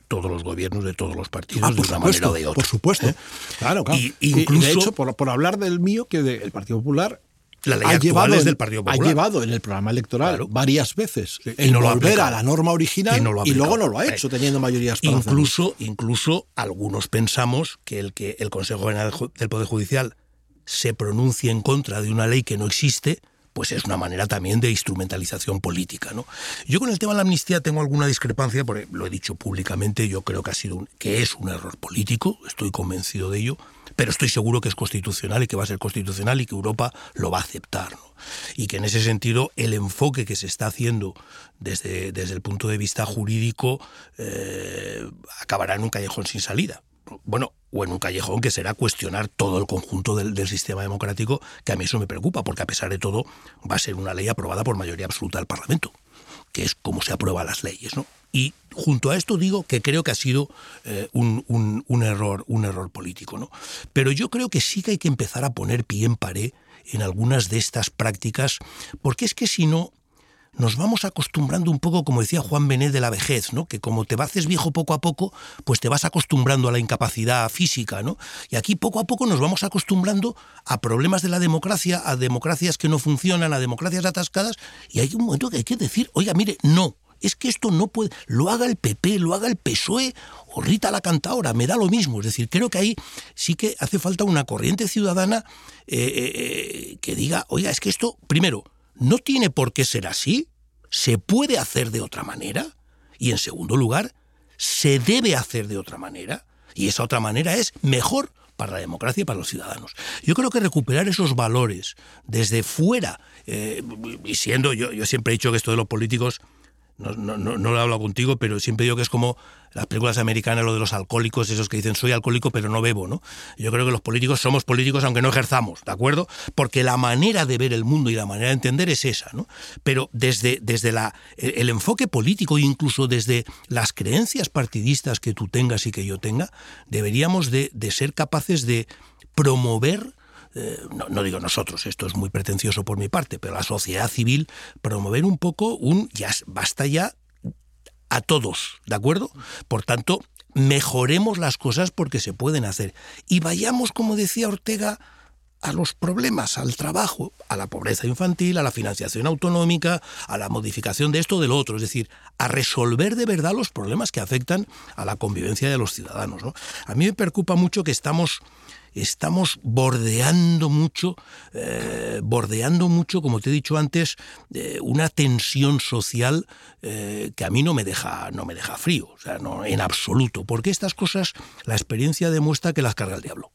todos los gobiernos de todos los partidos ah, de una manera o de otra. Por supuesto. ¿eh? Claro, claro. Y, incluso, de hecho, por, por, hablar del mío, que el Partido Popular la ley ha llevado, es del Partido Popular. Ha llevado en el programa electoral varias veces el no volver a la norma original y, luego no lo ha hecho teniendo mayorías para incluso incluso algunos pensamos que el que el Consejo General del Poder Judicial se pronuncie en contra de una ley que no existe pues es una manera también de instrumentalización política. ¿no? Yo con el tema de la amnistía tengo alguna discrepancia, porque lo he dicho públicamente, yo creo que ha sido un, que es un error político, estoy convencido de ello, pero estoy seguro que es constitucional y que va a ser constitucional y que Europa lo va a aceptar. Y que en ese sentido el enfoque que se está haciendo desde, desde el punto de vista jurídico eh, acabará en un callejón sin salida. Bueno, o en un callejón que será cuestionar todo el conjunto del, del, sistema democrático, que a mí eso me preocupa, porque a pesar de todo va a ser una ley aprobada por mayoría absoluta del Parlamento, que es como se aprueban las leyes, ¿no? Y junto a esto digo que creo que ha sido eh, un, un, error, un error político, ¿no? Pero yo creo que sí que hay que empezar a poner pie en pared en algunas de estas prácticas, porque es que si no, nos vamos acostumbrando un poco, como decía Juan Benet, de la vejez, ¿no? Que como te haces viejo poco a poco, pues te vas acostumbrando a la incapacidad física, ¿no? Y aquí poco a poco nos vamos acostumbrando a problemas de la democracia, a democracias que no funcionan, a democracias atascadas, y hay un momento que hay que decir, oiga, mire, no, es que esto no puede, lo haga el PP, lo haga el PSOE o Rita la Cantaora, me da lo mismo. Es decir, creo que ahí sí que hace falta una corriente ciudadana eh, eh, que diga, oiga, es que esto, primero, no tiene por qué ser así, se puede hacer de otra manera, y en segundo lugar, se debe hacer de otra manera, y esa otra manera es mejor para la democracia y para los ciudadanos. Yo creo que recuperar esos valores desde fuera, eh, y siendo, yo, yo siempre he dicho que esto de los políticos no, no, no, no, lo he hablado contigo, pero siempre digo que es como las películas americanas, lo de los alcohólicos, esos que dicen soy alcohólico pero no bebo, ¿no? Yo creo que los políticos somos políticos aunque no ejerzamos, ¿de acuerdo? Porque la manera de ver el mundo y la manera de entender es esa, ¿no? Pero desde, desde la, el enfoque político, incluso desde las creencias partidistas que tú tengas y que yo tenga, deberíamos de, de ser capaces de promover eh, no, digo nosotros, esto es muy pretencioso por mi parte, pero la sociedad civil promover un poco un ya basta ya a todos, ¿de acuerdo? Por tanto, mejoremos las cosas porque se pueden hacer y vayamos, como decía Ortega, a los problemas, al trabajo, a la pobreza infantil, a la financiación autonómica, a la modificación de esto o de lo otro, es decir, a resolver de verdad los problemas que afectan a la convivencia de los ciudadanos. ¿no? A mí me preocupa mucho que estamos estamos bordeando mucho, eh, bordeando mucho, como te he dicho antes, eh, una tensión social eh, que a mí no me deja, no me deja frío, o sea, no, en absoluto, porque estas cosas la experiencia demuestra que las carga el diablo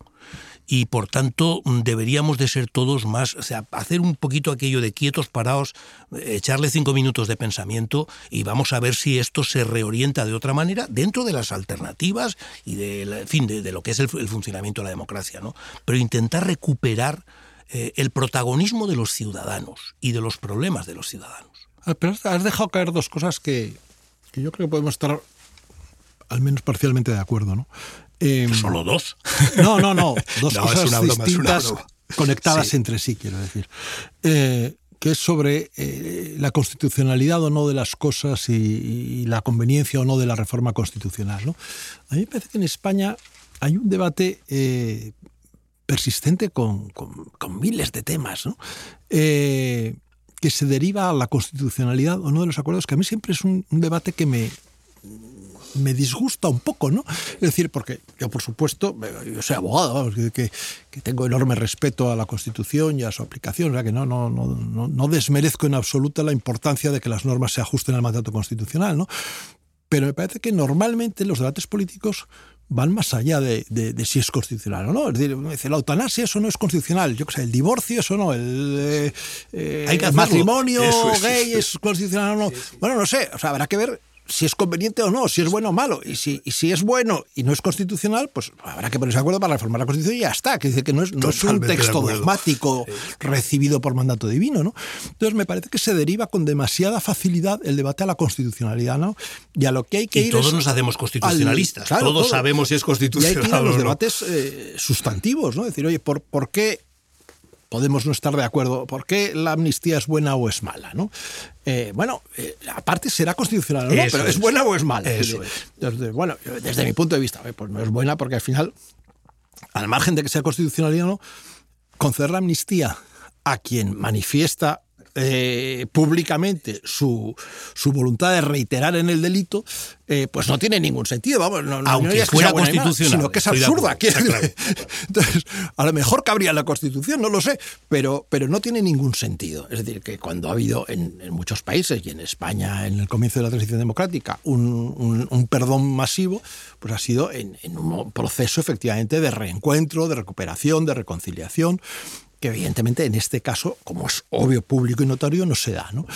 y por tanto deberíamos de ser todos más, o sea, hacer un poquito aquello de quietos, parados, echarle cinco minutos de pensamiento y vamos a ver si esto se reorienta de otra manera dentro de las alternativas y de, en fin, de, de lo que es el, el, funcionamiento de la democracia, ¿no? Pero intentar recuperar eh, el protagonismo de los ciudadanos y de los problemas de los ciudadanos. Ah, pero has dejado caer dos cosas que, que yo creo que podemos estar al menos parcialmente de acuerdo, ¿no? Eh, ¿Solo dos? No, no, no. Dos no, cosas broma, distintas conectadas sí. entre sí, quiero decir. Eh, que es sobre eh, la constitucionalidad o no de las cosas y, y, la conveniencia o no de la reforma constitucional. ¿no? A mí me parece que en España hay un debate eh, persistente con, con, con, miles de temas, ¿no? Eh, que se deriva a la constitucionalidad o no de los acuerdos, que a mí siempre es un, un debate que me, me disgusta un poco, ¿no? Es decir, porque yo, por supuesto, yo soy abogado, que, que tengo enorme respeto a la Constitución y a su aplicación, o sea, que no, no, no, no desmerezco en absoluto la importancia de que las normas se ajusten al mandato constitucional, ¿no? Pero me parece que normalmente los debates políticos van más allá de, de, de, si es constitucional o no. Es decir, dice, la eutanasia eso no es constitucional, yo qué sé, el divorcio eso no, el, eh, Hay que el matrimonio es, gay es, es constitucional o no. Sí, sí. Bueno, no sé, o sea, habrá que ver si es conveniente o no, si es bueno o malo. Y si, y si es bueno y no es constitucional, pues habrá que ponerse de acuerdo para reformar la Constitución y ya está. Que dice que no es, no es un texto dogmático recibido por mandato divino, ¿no? Entonces me parece que se deriva con demasiada facilidad el debate a la constitucionalidad, ¿no? Y a lo que hay que y ir. todos nos hacemos constitucionalistas. Al, claro, todos todo. sabemos si es constitucional. Y hay que ir a los debates eh, sustantivos, ¿no? Es decir, oye, ¿por, ¿por qué podemos no estar de acuerdo. ¿Por qué la amnistía es buena o es mala? ¿no? Eh, bueno, eh, aparte será constitucional o no, pero es. es. buena o es mala. Eso es. Desde, bueno, desde mi punto de vista, pues no es buena porque al final, al margen de que sea constitucional o no, conceder la amnistía a quien manifiesta eh, públicamente su, su, voluntad de reiterar en el delito, eh, pues no tiene ningún sentido. Vamos, no, Aunque no fuera constitucional. sino que es absurda. Entonces, a lo mejor cabría la Constitución, no lo sé, pero, pero no tiene ningún sentido. Es decir, que cuando ha habido en, muchos países y en España en el comienzo de la transición democrática un, un, perdón masivo, pues ha sido en, en un proceso efectivamente de reencuentro, de recuperación, de reconciliación que evidentemente en este caso, como es obvio, público y notorio, no se da. ¿no?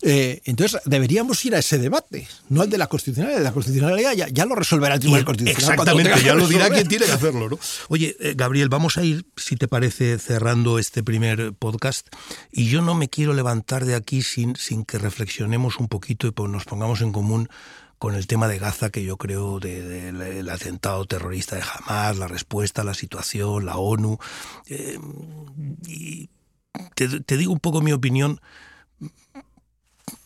Eh, entonces deberíamos ir a ese debate, no al de la constitucionalidad. La constitucionalidad ya, ya lo resolverá el Tribunal Constitucional. Exactamente, ya lo dirá quien tiene que hacerlo. ¿no? Oye, eh, Gabriel, vamos a ir, si te parece, cerrando este primer podcast. Y yo no me quiero levantar de aquí sin, sin que reflexionemos un poquito y nos pongamos en común con el tema de Gaza, que yo creo del atentado terrorista de Hamas, la respuesta, la situación, la ONU. Eh, y te, digo un poco mi opinión,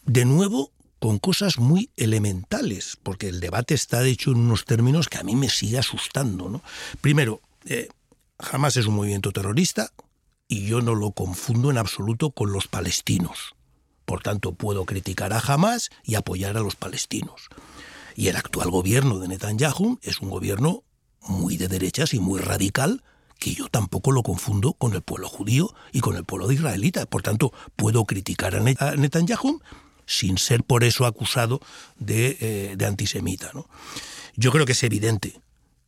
de nuevo con cosas muy elementales, porque el debate está hecho en unos términos que a mí me sigue asustando. ¿no? Primero, eh, Hamas es un movimiento terrorista y yo no lo confundo en absoluto con los palestinos. Por tanto, puedo criticar a Hamas y apoyar a los palestinos. Y el actual gobierno de Netanyahu es un gobierno muy de derechas y muy radical, que yo tampoco lo confundo con el pueblo judío y con el pueblo israelita. Por tanto, puedo criticar a Netanyahu sin ser por eso acusado de, eh, de antisemita. ¿no? Yo creo que es evidente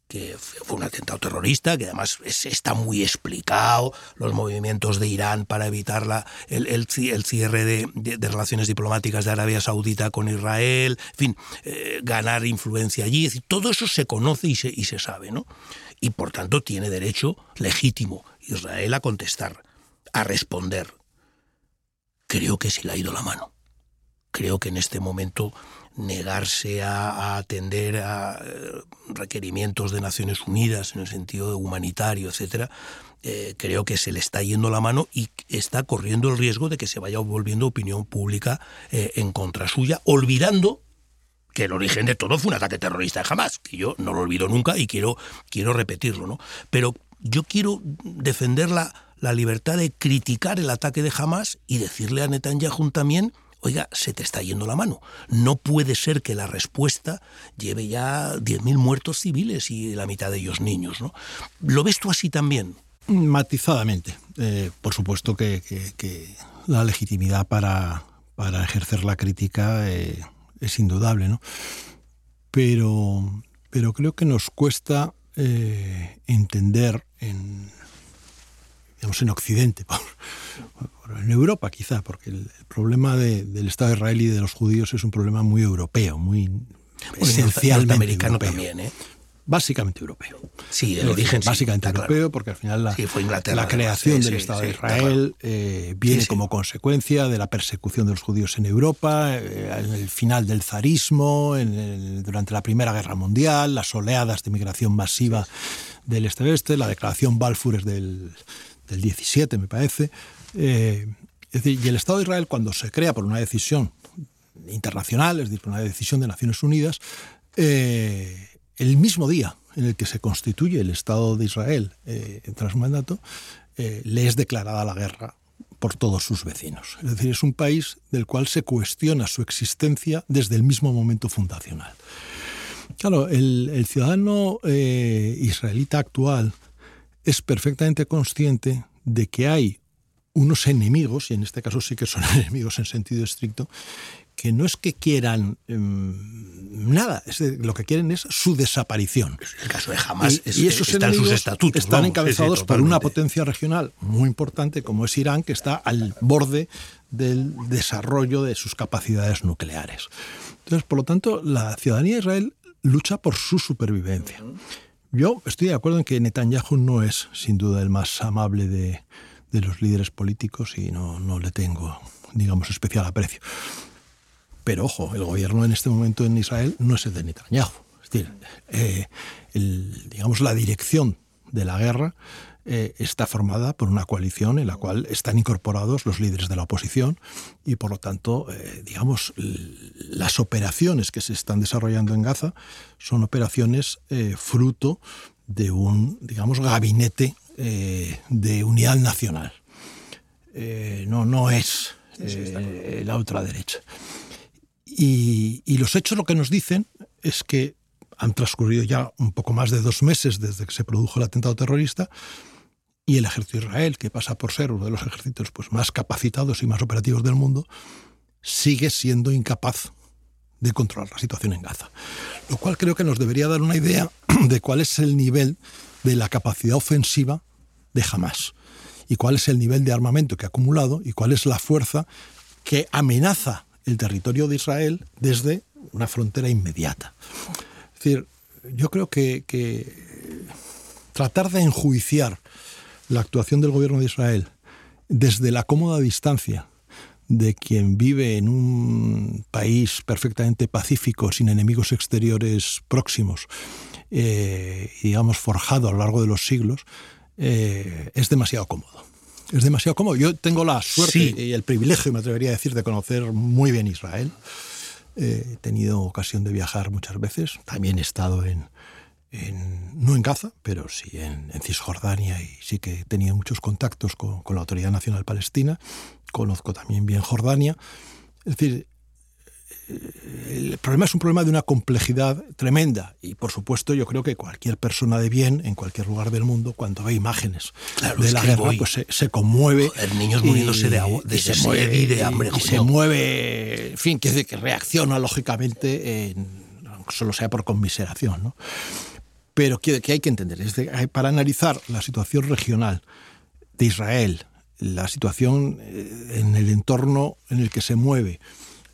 que fue un atentado terrorista, que además está muy explicado, los movimientos de Irán para evitar el, el, cierre de, relaciones diplomáticas de Arabia Saudita con Israel, en fin, eh, ganar influencia allí, todo eso se conoce y se, y se sabe, ¿no? Y por tanto tiene derecho legítimo Israel a contestar, a responder. Creo que se le ha ido la mano. Creo que en este momento negarse a, atender a eh, requerimientos de Naciones Unidas en el sentido humanitario, etcétera, eh, creo que se le está yendo la mano y está corriendo el riesgo de que se vaya volviendo opinión pública eh, en contra suya, olvidando que el origen de todo fue un ataque terrorista jamás, que yo no lo olvido nunca y quiero, quiero repetirlo, ¿no? Pero yo quiero defender la, la libertad de criticar el ataque de Hamas y decirle a Netanyahu también oiga, se te está yendo la mano. No puede ser que la respuesta lleve ya 10.000 muertos civiles y la mitad de ellos niños. ¿no? ¿Lo ves tú así también? Matizadamente. Eh, por supuesto que, la legitimidad para, para, ejercer la crítica eh, es indudable, ¿no? Pero, pero creo que nos cuesta eh, entender en, digamos, en Occidente, en Europa quizá, porque el, problema del Estado de Israel y de los judíos es un problema muy europeo, muy esencialmente americano también, ¿eh? Básicamente europeo. Sí, el origen Básicamente europeo, porque al final la, la creación del Estado de Israel eh, viene como consecuencia de la persecución de los judíos en Europa, eh, en el final del zarismo, en durante la Primera Guerra Mundial, las oleadas de migración masiva del este-oeste, la declaración Balfour es del, del 17, me parece. Eh, es decir, y el Estado de Israel, cuando se crea por una decisión internacional, es decir, por una decisión de Naciones Unidas, eh, el mismo día en el que se constituye el Estado de Israel eh, tras su mandato, le es declarada la guerra por todos sus vecinos. Es decir, es un país del cual se cuestiona su existencia desde el mismo momento fundacional. Claro, el ciudadano israelita actual es perfectamente consciente de que hay unos enemigos, y en este caso sí que son enemigos en sentido estricto, que no es que quieran em, nada, lo que quieren es su desaparición. El caso de Hamas y, y esos están sus estatutos. Están encabezados por una potencia regional muy importante como es Irán, que está al borde del desarrollo de sus capacidades nucleares. Entonces, por lo tanto, la ciudadanía de Israel lucha por su supervivencia. Yo estoy de acuerdo en que Netanyahu no es, sin duda, el más amable de, los líderes políticos y no, no, le tengo, digamos, especial aprecio. Pero ojo, el gobierno en este momento en Israel no es el de Netanyahu. Es decir, eh, digamos, la dirección de la guerra eh, está formada por una coalición en la cual están incorporados los líderes de la oposición y por lo tanto, eh, digamos, las operaciones que se están desarrollando en Gaza son operaciones eh, fruto de un, digamos, gabinete de unidad nacional. no, no es eh, la ultraderecha. Y, y los hechos lo que nos dicen es que han transcurrido ya un poco más de dos meses desde que se produjo el atentado terrorista y el ejército de Israel, que pasa por ser uno de los ejércitos pues, más capacitados y más operativos del mundo, sigue siendo incapaz de controlar la situación en Gaza. Lo cual creo que nos debería dar una idea de cuál es el nivel de la capacidad ofensiva de Hamas y cuál es el nivel de armamento que ha acumulado y cuál es la fuerza que amenaza el territorio de Israel desde una frontera inmediata. Es decir, yo creo que, que tratar de enjuiciar la actuación del gobierno de Israel desde la cómoda distancia de quien vive en un país perfectamente pacífico, sin enemigos exteriores próximos, eh, digamos, forjado a lo largo de los siglos, eh, es demasiado cómodo. Es demasiado cómodo. Yo tengo la suerte y el privilegio, me atrevería a decir, de conocer muy bien Israel. Eh, he tenido ocasión de viajar muchas veces. También he estado en, no en Gaza, pero sí en, Cisjordania y sí que he tenido muchos contactos con, con la Autoridad Nacional Palestina conozco también bien Jordania. Es decir, el problema es un problema de una complejidad tremenda y por supuesto yo creo que cualquier persona de bien en cualquier lugar del mundo cuando ve imágenes de la guerra pues se, conmueve el niños muriéndose de, agua, de, se mueve, y de hambre y, se mueve en fin que, que reacciona lógicamente solo sea por conmiseración ¿no? Pero que, hay que entender es para analizar la situación regional de Israel la situación eh, en el entorno en el que se mueve,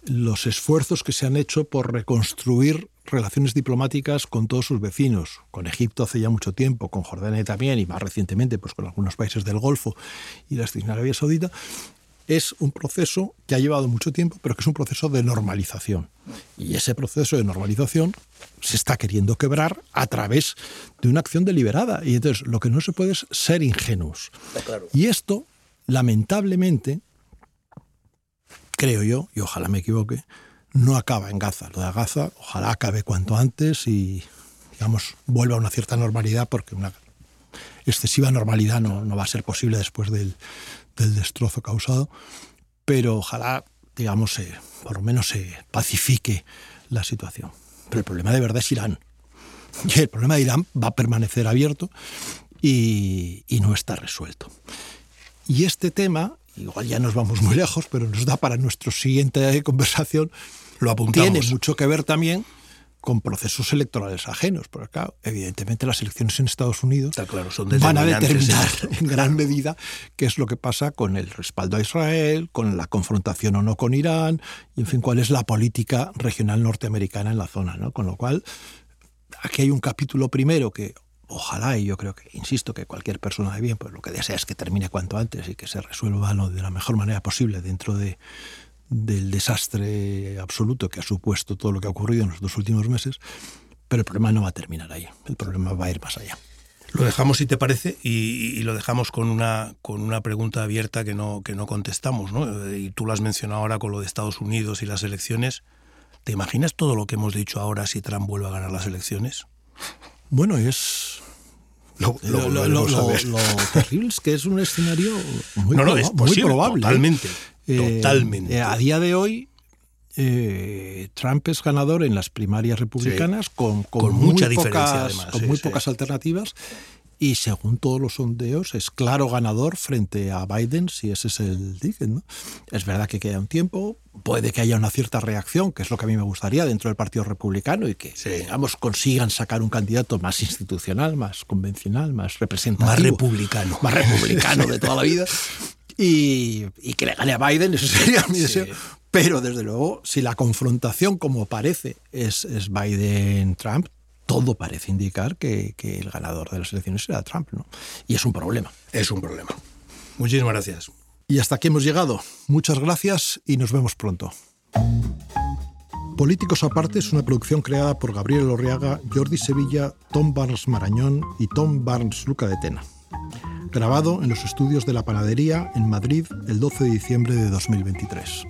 los esfuerzos que se han hecho por reconstruir relaciones diplomáticas con todos sus vecinos, con Egipto hace ya mucho tiempo, con Jordania también y más recientemente pues con algunos países del Golfo y la Arabia Saudita, es un proceso que ha llevado mucho tiempo, pero que es un proceso de normalización. Y ese proceso de normalización se está queriendo quebrar a través de una acción deliberada. Y entonces lo que no se puede es ser ingenuos. Y esto lamentablemente, creo yo, y ojalá me equivoque, no acaba en Gaza. Lo de Gaza ojalá acabe cuanto antes y, digamos, vuelva a una cierta normalidad, porque una excesiva normalidad no, no va a ser posible después del, del, destrozo causado, pero ojalá, digamos, por lo menos se pacifique la situación. Pero el problema de verdad es Irán. Y el problema de Irán va a permanecer abierto y, y no está resuelto. Y este tema, igual ya nos vamos muy lejos, pero nos da para nuestra siguiente conversación, lo apuntamos. Tiene mucho que ver también con procesos electorales ajenos. Porque, claro, evidentemente las elecciones en Estados Unidos claro, son van a determinar en gran medida qué es lo que pasa con el respaldo a Israel, con la confrontación o no con Irán, y en fin, cuál es la política regional norteamericana en la zona. ¿no? Con lo cual, aquí hay un capítulo primero que ojalá, y yo creo que, insisto, que cualquier persona de bien, pues lo que desea es que termine cuanto antes y que se resuelva de la mejor manera posible dentro de, del desastre absoluto que ha supuesto todo lo que ha ocurrido en los dos últimos meses, pero el problema no va a terminar ahí, el problema va a ir más allá. Lo dejamos, si te parece, y, lo dejamos con una, con una pregunta abierta que no, que no contestamos, ¿no? Y tú lo has mencionado ahora con lo de Estados Unidos y las elecciones. ¿Te imaginas todo lo que hemos dicho ahora si Trump vuelve a ganar las elecciones? Bueno, es lo, terrible es que es un escenario muy, probable. Totalmente. Eh, totalmente. Eh, a día de hoy, eh, Trump es ganador en las primarias republicanas con, mucha diferencia, con muy pocas alternativas y según todos los sondeos es claro ganador frente a Biden si ese es el ticket. ¿no? Es verdad que queda un tiempo, puede que haya una cierta reacción, que es lo que a mí me gustaría dentro del Partido Republicano y que digamos consigan sacar un candidato más institucional, más convencional, más representativo. Más republicano. Más republicano de toda la vida. Y, que le gane a Biden, eso sería mi deseo. Pero desde luego, si la confrontación, como parece, es, es Biden-Trump, todo parece indicar que, el ganador de las elecciones será Trump, ¿no? Y es un problema. Es un problema. Muchísimas gracias. Y hasta aquí hemos llegado. Muchas gracias y nos vemos pronto. Políticos aparte es una producción creada por Gabriel Orriaga, Jordi Sevilla, Tom Barnes Marañón y Tom Barnes Luca de Tena. Grabado en los estudios de la Panadería en Madrid el 12 de diciembre de 2023.